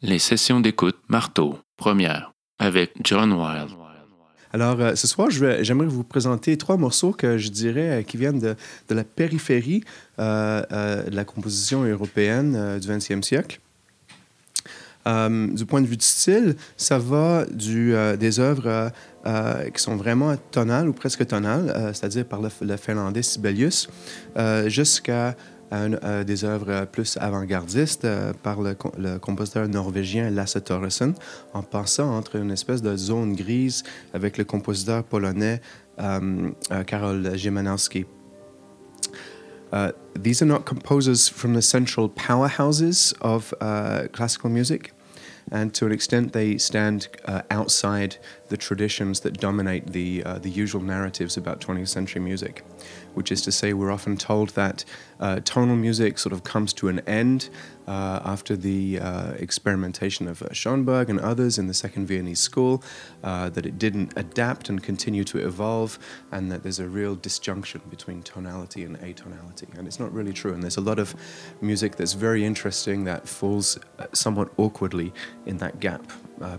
Les sessions d'écoute Marteau, première, avec John Wilde. Alors, euh, ce soir, j'aimerais vous présenter trois morceaux que je dirais euh, qui viennent de, de la périphérie euh, de la composition européenne du 20e siècle. Du point de vue du style, ça va des œuvres qui sont vraiment tonales ou presque tonales, c'est-à-dire par le, finlandais Sibelius, euh, jusqu'à un- euh, des œuvres euh, plus avant-gardistes euh, par le, le compositeur norvégien Lasse Thoresen, en passant entre une espèce de zone grise avec le compositeur polonais euh, Karol Szymanowski. These are not composers from the central powerhouses of uh, classical music, and to an extent, they stand uh, outside the traditions that dominate the uh, the usual narratives about 20th century music. Which is to say, we're often told that uh, tonal music sort of comes to an end uh, after the uh, experimentation of uh, Schoenberg and others in the Second Viennese School, uh, that it didn't adapt and continue to evolve, and that there's a real disjunction between tonality and atonality. And it's not really true. And there's a lot of music that's very interesting that falls uh, somewhat awkwardly in that gap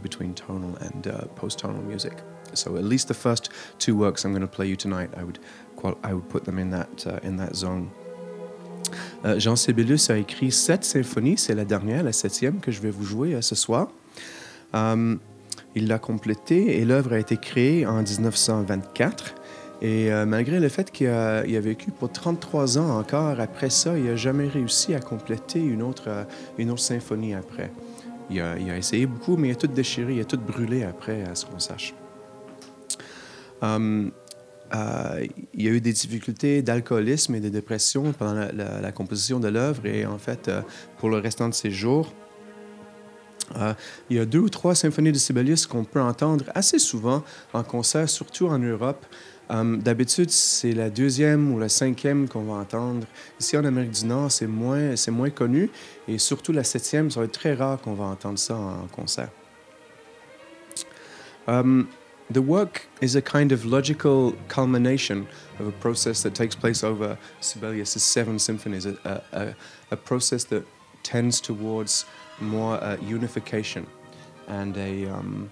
between tonal and uh, post-tonal music. So at least the first two works I'm going to play you tonight, I would I would put them in that uh, in that zone. Euh, Jean Sibelius a écrit sept symphonies, c'est la dernière, la septième que je vais vous jouer euh, ce soir. Um, il l'a complétée et l'œuvre a été créée en 1924. Et euh, malgré le fait qu'il a, vécu pour 33 ans encore, après ça, il n'a jamais réussi à compléter une autre, euh, symphonie après. Il a essayé beaucoup, mais il a tout déchiré, il a tout brûlé après, à ce qu'on sache. Um, euh, il y a eu des difficultés d'alcoolisme et de dépression pendant la, composition de l'œuvre et en fait, euh, pour le restant de ses jours, euh, il y a deux ou trois symphonies de Sibelius qu'on peut entendre assez souvent en concert, surtout en Europe. Euh, D'habitude, c'est la deuxième ou la cinquième qu'on va entendre. Ici, en Amérique du Nord, c'est moins, moins connu. Et surtout, la septième, ça va être très rare qu'on va entendre ça en concert. The work is a kind of logical culmination of a process that takes place over Sibelius' seven symphonies, a, a, a, process that tends towards more uh, unification and a, um,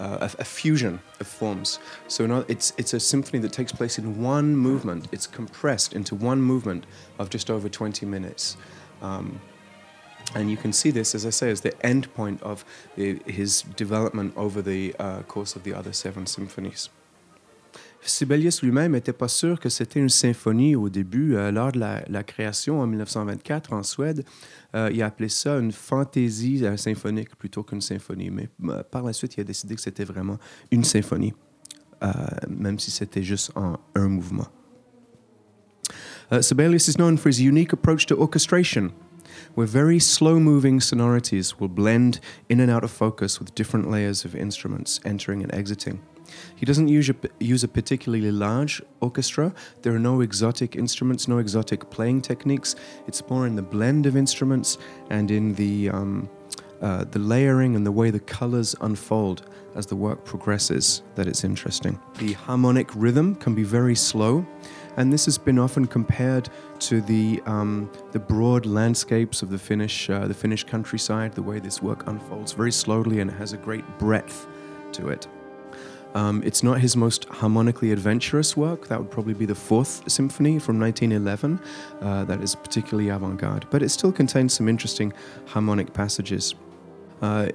uh, a, a fusion of forms. So it's, it's a symphony that takes place in one movement. It's compressed into one movement of just over 20 minutes. Um, and you can see this, as I say, as the end point of the, his development over the uh, course of the other seven symphonies. Sibelius lui-même n'était pas sûr que c'était une symphonie au début. Euh, lors de la, la création en 1924 en Suède, euh, il a appelé ça une fantaisie euh, symphonique plutôt qu'une symphonie. Mais euh, par la suite, il a décidé que c'était vraiment une symphonie, euh, même si c'était juste un mouvement. Uh, Sibelius is known for his unique approach to orchestration, where very slow moving sonorities will blend in and out of focus with different layers of instruments entering and exiting. He doesn't use a, use a particularly large orchestra. There are no exotic instruments, no exotic playing techniques. It's more in the blend of instruments and in the, um, uh, the layering and the way the colors unfold as the work progresses that it's interesting. The harmonic rhythm can be very slow, and this has been often compared to the um, the broad landscapes of the Finnish uh, the Finnish countryside. The way this work unfolds very slowly and it has a great breadth to it. Um, it's not his most harmonically adventurous work. That would probably be the Fourth Symphony from 1911. Uh, that is particularly avant-garde, but it still contains some interesting harmonic passages. Uh,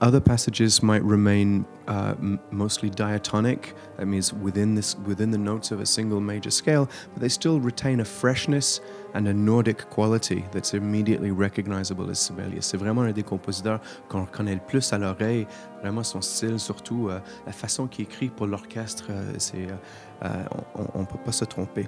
other passages might remain uh, mostly diatonic. That means within this within the notes of a single major scale, but they still retain a freshness and a Nordic quality that's immediately recognizable as Sibelius. C'est vraiment un des compositeurs qu'on reconnaît le plus à l'oreille. Vraiment son style, surtout euh, la façon qu'il écrit pour l'orchestre, euh, c'est euh, euh, on peut pas se tromper.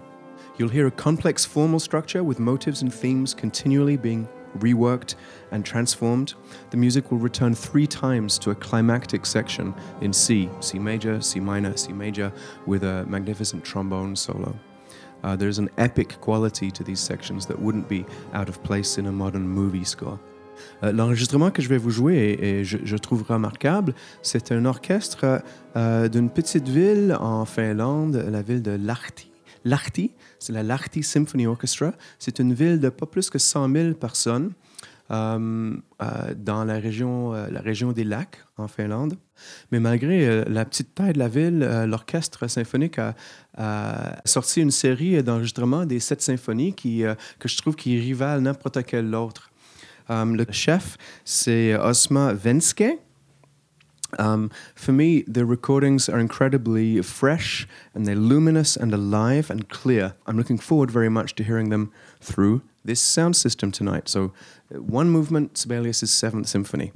You'll hear a complex formal structure with motives and themes continually being reworked and transformed. The music will return three times to a climactic section in C, C major, C minor, C major, with a magnificent trombone solo. Uh, there's an epic quality to these sections that wouldn't be out of place in a modern movie score. Euh, L'enregistrement que je vais vous jouer et, je, je trouve remarquable, c'est un orchestre euh, d'une petite ville en Finlande, la ville de Lahti. Lahti, c'est la Lahti Symphony Orchestra. C'est une ville de pas plus que 100 000 personnes. euh, euh, dans la région, euh, la région des lacs en Finlande. Mais malgré la petite taille de la ville, l'orchestre symphonique a, sorti une série d'enregistrements des sept symphonies qui, que je trouve qui rivalent n'importe quel autre. Le chef, c'est Osma Venske. Um, for me, the recordings are incredibly fresh and they're luminous and alive and clear. I'm looking forward very much to hearing them through this sound system tonight. So, uh, one movement, Sibelius' Seventh Symphony.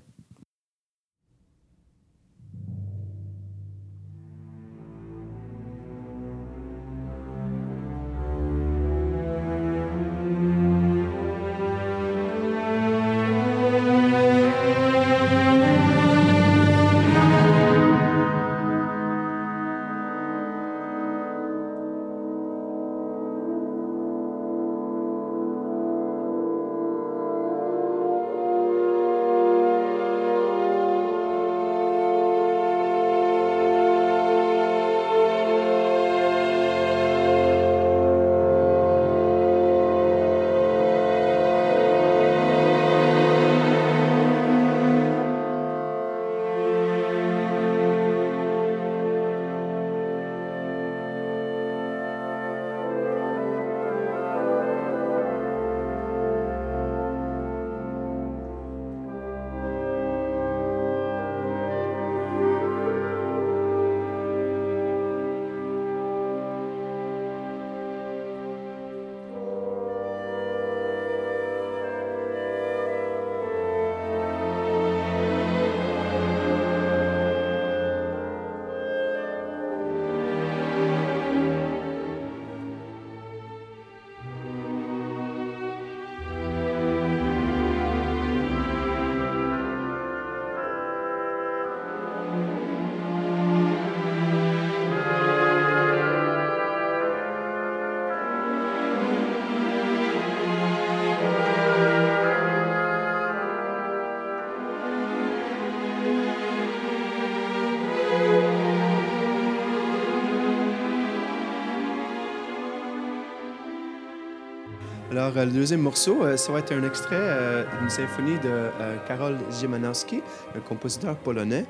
Alors, euh, le deuxième morceau, euh, ça va être un extrait euh, d'une symphonie de Karol Szymanowski, un compositeur polonais.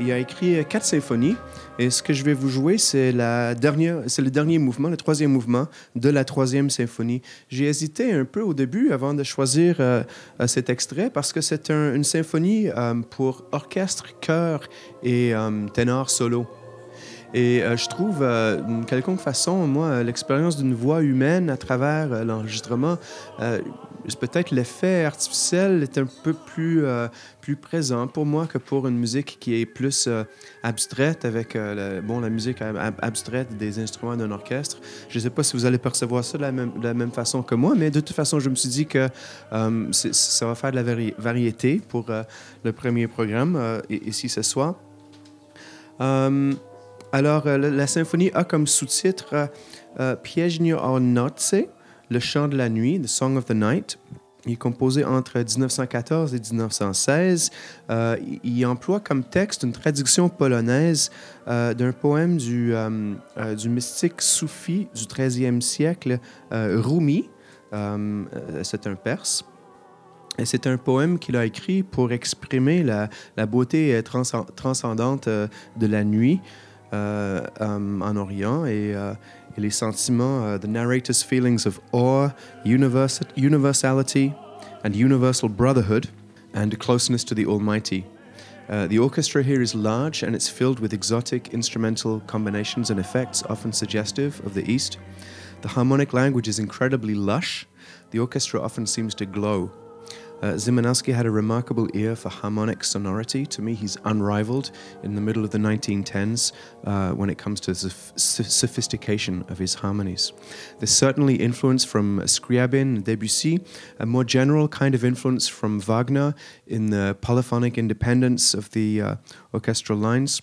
Il a écrit quatre symphonies et ce que je vais vous jouer, c'est le dernier mouvement, le troisième mouvement de la troisième symphonie. J'ai hésité un peu au début avant de choisir cet extrait parce que c'est un- une symphonie pour orchestre, chœur et ténor solo. Et euh, je trouve, euh, d'une quelconque façon, moi, l'expérience d'une voix humaine à travers euh, l'enregistrement, euh, peut-être l'effet artificiel est un peu plus, euh, plus présent pour moi que pour une musique qui est plus abstraite avec le- bon, la musique ab- ab- abstraite des instruments d'un orchestre. Je ne sais pas si vous allez percevoir ça de la même, la façon que moi, mais de toute façon, je me suis dit que ça va faire de la vari- variété pour le premier programme ici ce soir. Alors, euh, la, symphonie a comme sous-titre euh, euh, Pieśń o nocy, le chant de la nuit, The Song of the Night. Il est composé entre 1914 et 1916. Euh, il, emploie comme texte une traduction polonaise d'un poème du, mystique soufi du 13e siècle, Rumi. C'est un perse. C'est un poème qu'il a écrit pour exprimer la, beauté transcend- transcendante de la nuit en Orient et, euh, et les sentiments, euh, the narrator's feelings of awe, univers- universality, and universal brotherhood, and closeness to the Almighty. Uh, the orchestra here is large and it's filled with exotic instrumental combinations and effects, often suggestive of the East. The harmonic language is incredibly lush. The orchestra often seems to glow. Uh, Zimanowski had a remarkable ear for harmonic sonority. To me, he's unrivaled in the middle of the 1910s uh, when it comes to the soph- soph- sophistication of his harmonies. There's certainly influence from Scriabin Debussy, a more general kind of influence from Wagner in the polyphonic independence of the uh, orchestral lines.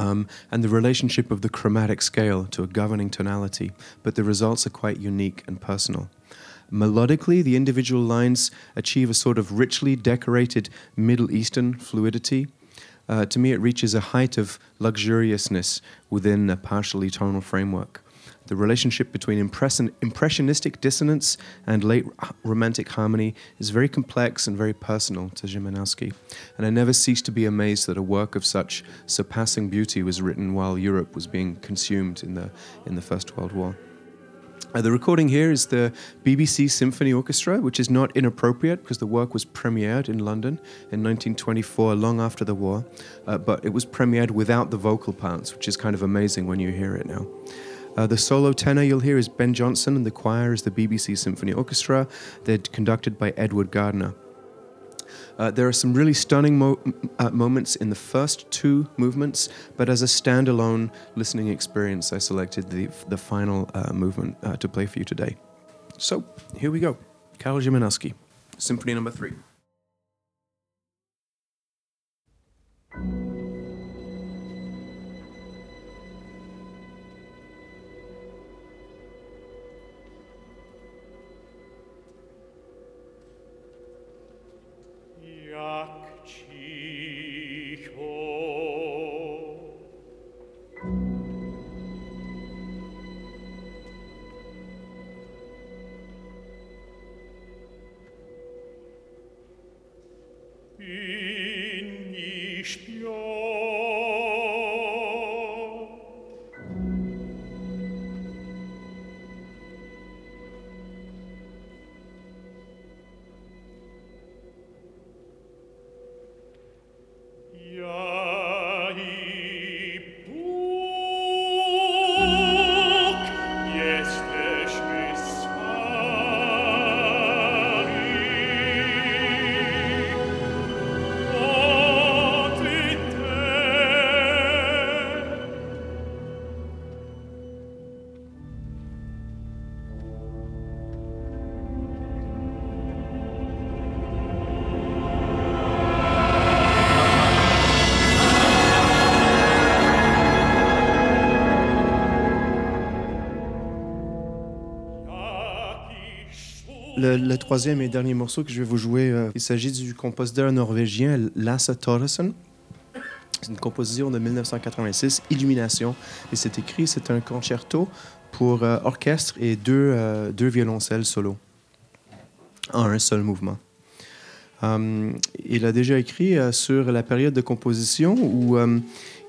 Um, and the relationship of the chromatic scale to a governing tonality, but the results are quite unique and personal. Melodically, the individual lines achieve a sort of richly decorated Middle Eastern fluidity. Uh, to me, it reaches a height of luxuriousness within a partially tonal framework. The relationship between impression, impressionistic dissonance and late romantic harmony is very complex and very personal to Szymanowski, and I never cease to be amazed that a work of such surpassing beauty was written while Europe was being consumed in the, in the First World War. Uh, the recording here is the BBC Symphony Orchestra, which is not inappropriate because the work was premiered in London in 1924, long after the war, uh, but it was premiered without the vocal parts, which is kind of amazing when you hear it now. Uh, the solo tenor you'll hear is Ben Johnson, and the choir is the BBC Symphony Orchestra. They're conducted by Edward Gardner. Uh, there are some really stunning mo- uh, moments in the first two movements, but as a standalone listening experience, I selected the, the final uh, movement uh, to play for you today. So, here we go Karol Szymanowski, Symphony Number Three. in nich Le, troisième et dernier morceau que je vais vous jouer, euh, il s'agit du compositeur norvégien Lasse Thoresen. C'est une composition de 1986, Illumination. Et c'est écrit, c'est un concerto pour euh, orchestre et deux, euh, deux violoncelles solo en un seul mouvement. Um, il a déjà écrit euh, sur la période de composition où euh,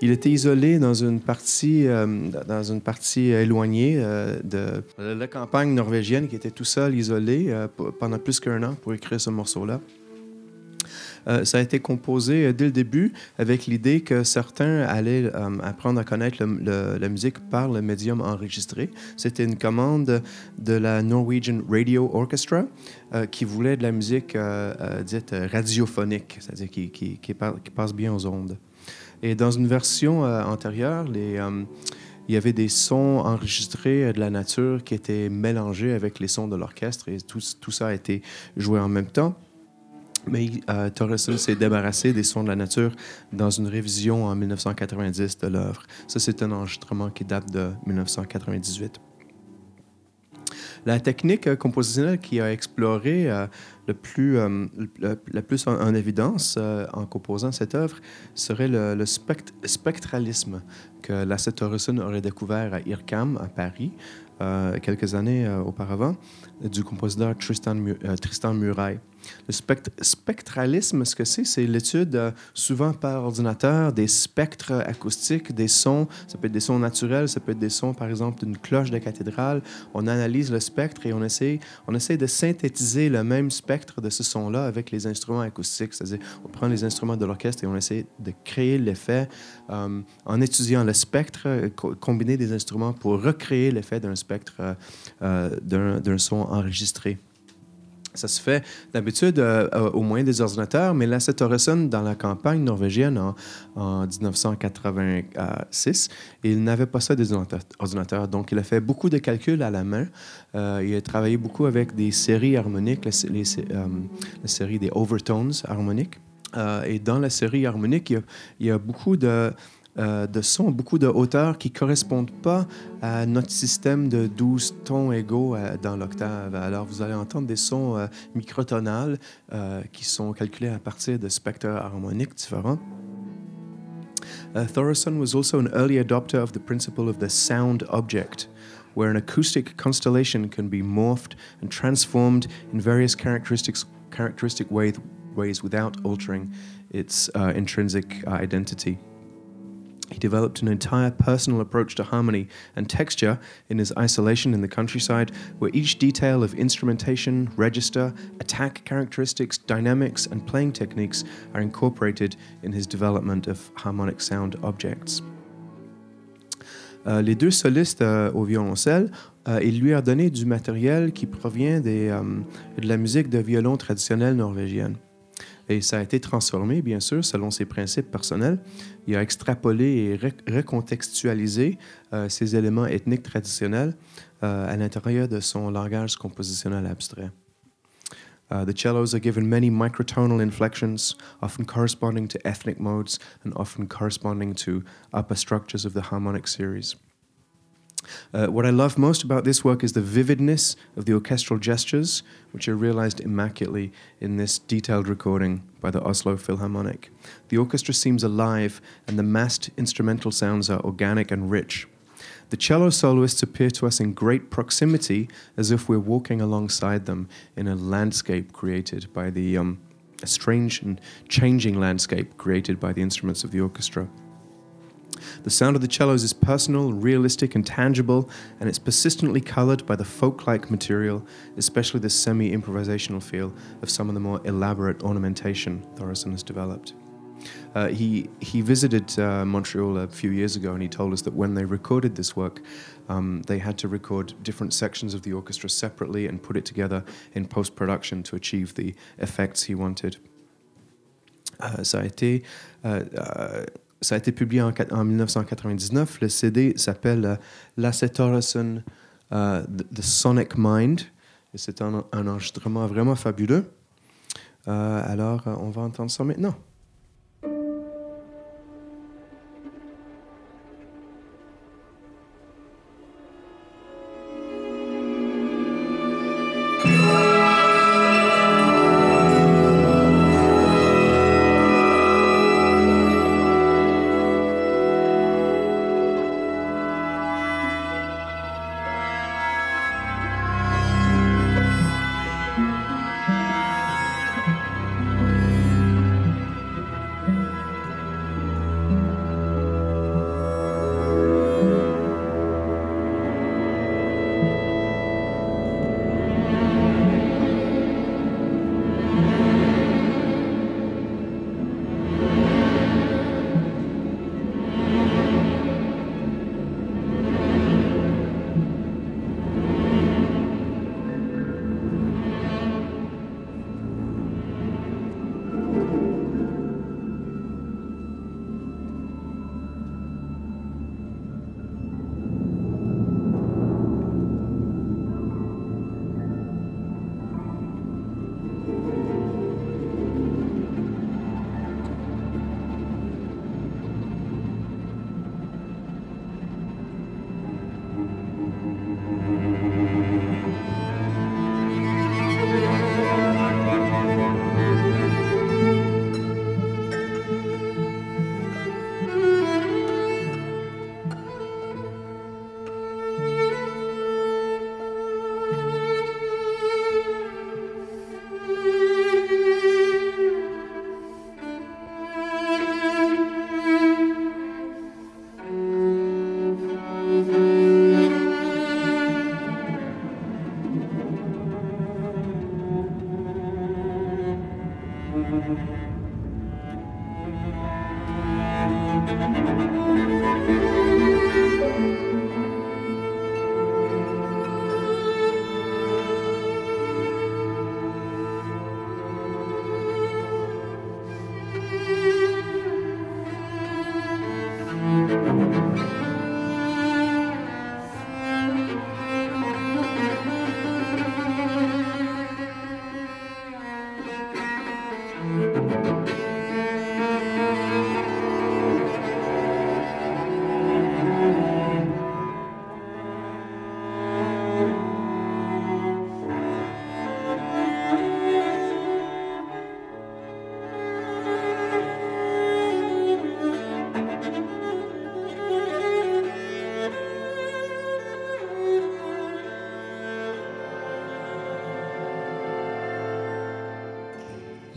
il était isolé dans une partie, euh, dans une partie éloignée euh, de la campagne norvégienne, qui était tout seul, isolé euh, pendant plus qu'un an pour écrire ce morceau-là. Euh, ça a été composé euh, dès le début avec l'idée que certains allaient euh, apprendre à connaître la musique par le médium enregistré. C'était une commande de la Norwegian Radio Orchestra qui voulait de la musique dite radiophonique, c'est-à-dire qui, passe bien aux ondes. Et dans une version antérieure, il y avait des sons enregistrés de la nature qui étaient mélangés avec les sons de l'orchestre et tout ça a été joué en même temps. Mais euh, s'est débarrassé des sons de la nature dans une révision en 1990 de l'œuvre. Ça, c'est un enregistrement qui date de 1998. La technique euh, compositionnelle qui a exploré euh, le plus, euh, le plus en, en évidence en composant cette œuvre serait le, le spect- spectralisme que Lasse Torreson aurait découvert à IRCAM, à Paris, quelques années auparavant, du compositeur Tristan, Mu-. Le spect- spectralisme, ce que c'est, c'est l'étude euh, souvent par ordinateur des spectres acoustiques, des sons. Ça peut être des sons naturels, ça peut être des sons, par exemple, d'une cloche de cathédrale. On analyse le spectre et on essaie, on essaie de synthétiser le même spectre de ce son-là avec les instruments acoustiques. C'est-à-dire, on prend les instruments de l'orchestre et on essaie de créer l'effet euh, en étudiant le spectre, euh, co- combiner des instruments pour recréer l'effet d'un spectre, d'un son enregistré. Ça se fait d'habitude euh, euh, au moyen des ordinateurs, mais Torreson, dans la campagne norvégienne en, en 1986, il n'avait pas ça des ordinateurs. Donc, il a fait beaucoup de calculs à la main. Euh, il a travaillé beaucoup avec des séries harmoniques, la série des overtones harmoniques. Et dans la série harmonique, il y a beaucoup de, euh, de sons, beaucoup de hauteurs qui ne correspondent pas à notre système de 12 tons égaux euh, dans l'octave. Alors, vous allez entendre des sons euh, microtonales euh, qui sont calculés à partir de spectres harmoniques différents. Uh, was also an early adopter of the principle of the sound object, where an acoustic constellation can be morphed and transformed in various characteristics, characteristic way, ways without altering its uh, intrinsic identity. He developed an entire personal approach to harmony and texture in his isolation in the countryside, where each detail of instrumentation, register, attack characteristics, dynamics, and playing techniques are incorporated in his development of harmonic sound objects. Euh, les deux solistes euh, au violoncelle, euh, il lui a donné du matériel qui provient des, euh, de la musique de violon traditionnelle norvégienne. Et ça a été transformé, bien sûr, selon ses principes personnels. Il a extrapolé et recontextualisé euh, ces éléments ethniques traditionnels euh, à l'intérieur de son langage compositionnel abstrait. Uh, the cellos are given many microtonal inflections, often corresponding to ethnic modes and often corresponding to upper structures of the harmonic series. Uh, what I love most about this work is the vividness of the orchestral gestures, which are realized immaculately in this detailed recording by the Oslo Philharmonic. The orchestra seems alive, and the massed instrumental sounds are organic and rich. The cello soloists appear to us in great proximity, as if we're walking alongside them in a landscape created by the um, a strange and changing landscape created by the instruments of the orchestra. The sound of the cellos is personal, realistic, and tangible, and it's persistently colored by the folk like material, especially the semi improvisational feel of some of the more elaborate ornamentation Thoresen has developed. Uh, he, he visited uh, Montreal a few years ago and he told us that when they recorded this work, um, they had to record different sections of the orchestra separately and put it together in post production to achieve the effects he wanted. Euh, ça, a été, euh, euh, ça a été publié en, quat- en 1999. Le CD s'appelle euh, euh, The, The Sonic Mind. C'est un, un enregistrement vraiment fabuleux. Euh, alors, euh, on va entendre ça maintenant.